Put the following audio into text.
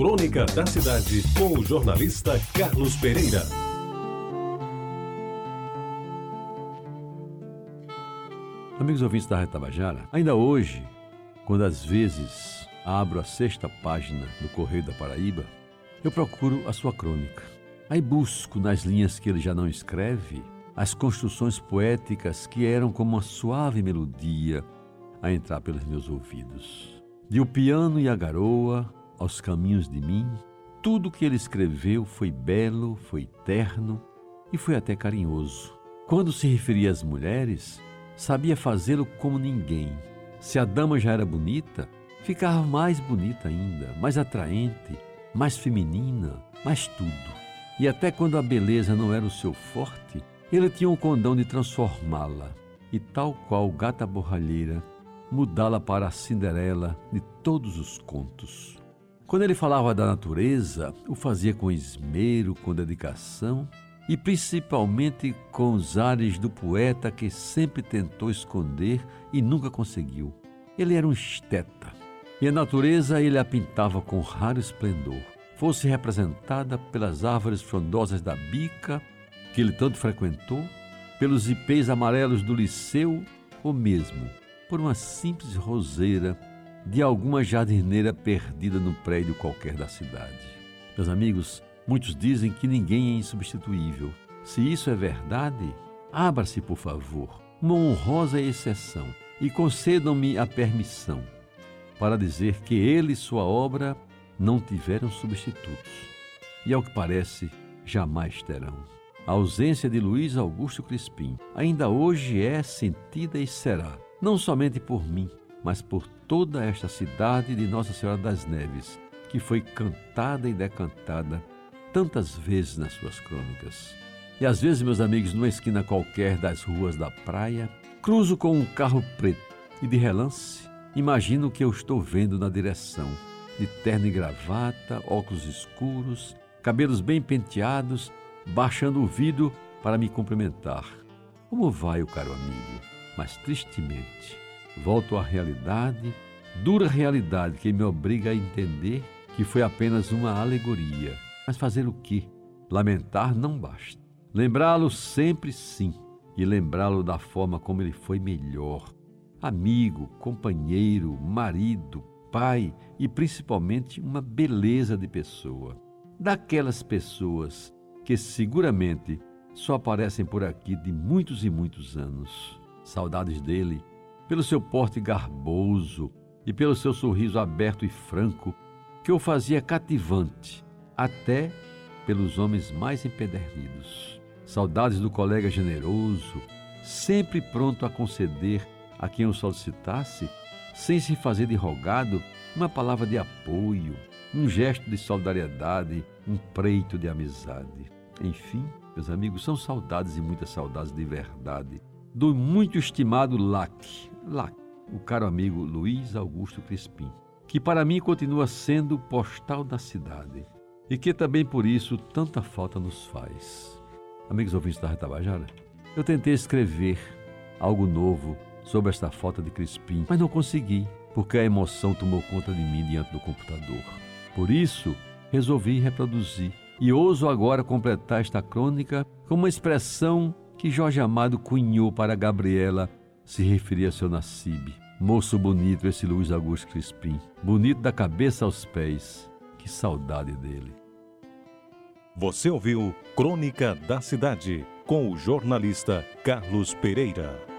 Crônica da Cidade, com o jornalista Carlos Pereira. Amigos ouvintes da Retabajara, ainda hoje, quando às vezes abro a sexta página do Correio da Paraíba, eu procuro a sua crônica. Aí busco nas linhas que ele já não escreve as construções poéticas que eram como uma suave melodia a entrar pelos meus ouvidos. De o piano e a garoa aos caminhos de mim, tudo que ele escreveu foi belo, foi terno e foi até carinhoso. Quando se referia às mulheres, sabia fazê-lo como ninguém. Se a dama já era bonita, ficava mais bonita ainda, mais atraente, mais feminina, mais tudo. E até quando a beleza não era o seu forte, ele tinha o condão de transformá-la, e tal qual gata borralheira, mudá-la para a Cinderela de todos os contos. Quando ele falava da natureza, o fazia com esmero, com dedicação e principalmente com os ares do poeta que sempre tentou esconder e nunca conseguiu. Ele era um esteta, e a natureza ele a pintava com raro esplendor, fosse representada pelas árvores frondosas da bica que ele tanto frequentou, pelos ipês amarelos do liceu ou mesmo por uma simples roseira de alguma jardineira perdida no prédio qualquer da cidade. Meus amigos, muitos dizem que ninguém é insubstituível. Se isso é verdade, abra-se, por favor, uma honrosa exceção e concedam-me a permissão para dizer que ele e sua obra não tiveram substitutos. E ao que parece, jamais terão. A ausência de Luiz Augusto Crispim ainda hoje é sentida e será, não somente por mim, mas por toda esta cidade de Nossa Senhora das Neves, que foi cantada e decantada tantas vezes nas suas crônicas. E às vezes, meus amigos, numa esquina qualquer das ruas da praia, cruzo com um carro preto e de relance imagino o que eu estou vendo na direção. De terno e gravata, óculos escuros, cabelos bem penteados baixando o vidro para me cumprimentar. Como vai o caro amigo? Mas tristemente, volto à realidade, dura realidade que me obriga a entender que foi apenas uma alegoria. Mas fazer o quê? Lamentar não basta. Lembrá-lo sempre sim, e lembrá-lo da forma como ele foi melhor. Amigo, companheiro, marido, pai e principalmente uma beleza de pessoa. Daquelas pessoas que seguramente só aparecem por aqui de muitos e muitos anos. Saudades dele, pelo seu porte garboso e pelo seu sorriso aberto e franco, que o fazia cativante, até pelos homens mais empedernidos. Saudades do colega generoso, sempre pronto a conceder a quem o solicitasse, sem se fazer de rogado, uma palavra de apoio, um gesto de solidariedade, um preito de amizade. Enfim, meus amigos, são saudades e muitas saudades de verdade do muito estimado Lac, Lac, o caro amigo Luiz Augusto Crispim, que para mim continua sendo o postal da cidade e que também por isso tanta falta nos faz. Amigos ouvintes da Retabajara, eu tentei escrever algo novo sobre esta falta de Crispim, mas não consegui, porque a emoção tomou conta de mim diante do computador. Por isso, resolvi reproduzir e ouso agora completar esta crônica com uma expressão que Jorge Amado cunhou para Gabriela se referir a seu Nacibe. Moço bonito esse Luiz Augusto Crispim, bonito da cabeça aos pés. Que saudade dele. Você ouviu Crônica da Cidade com o jornalista Carlos Pereira.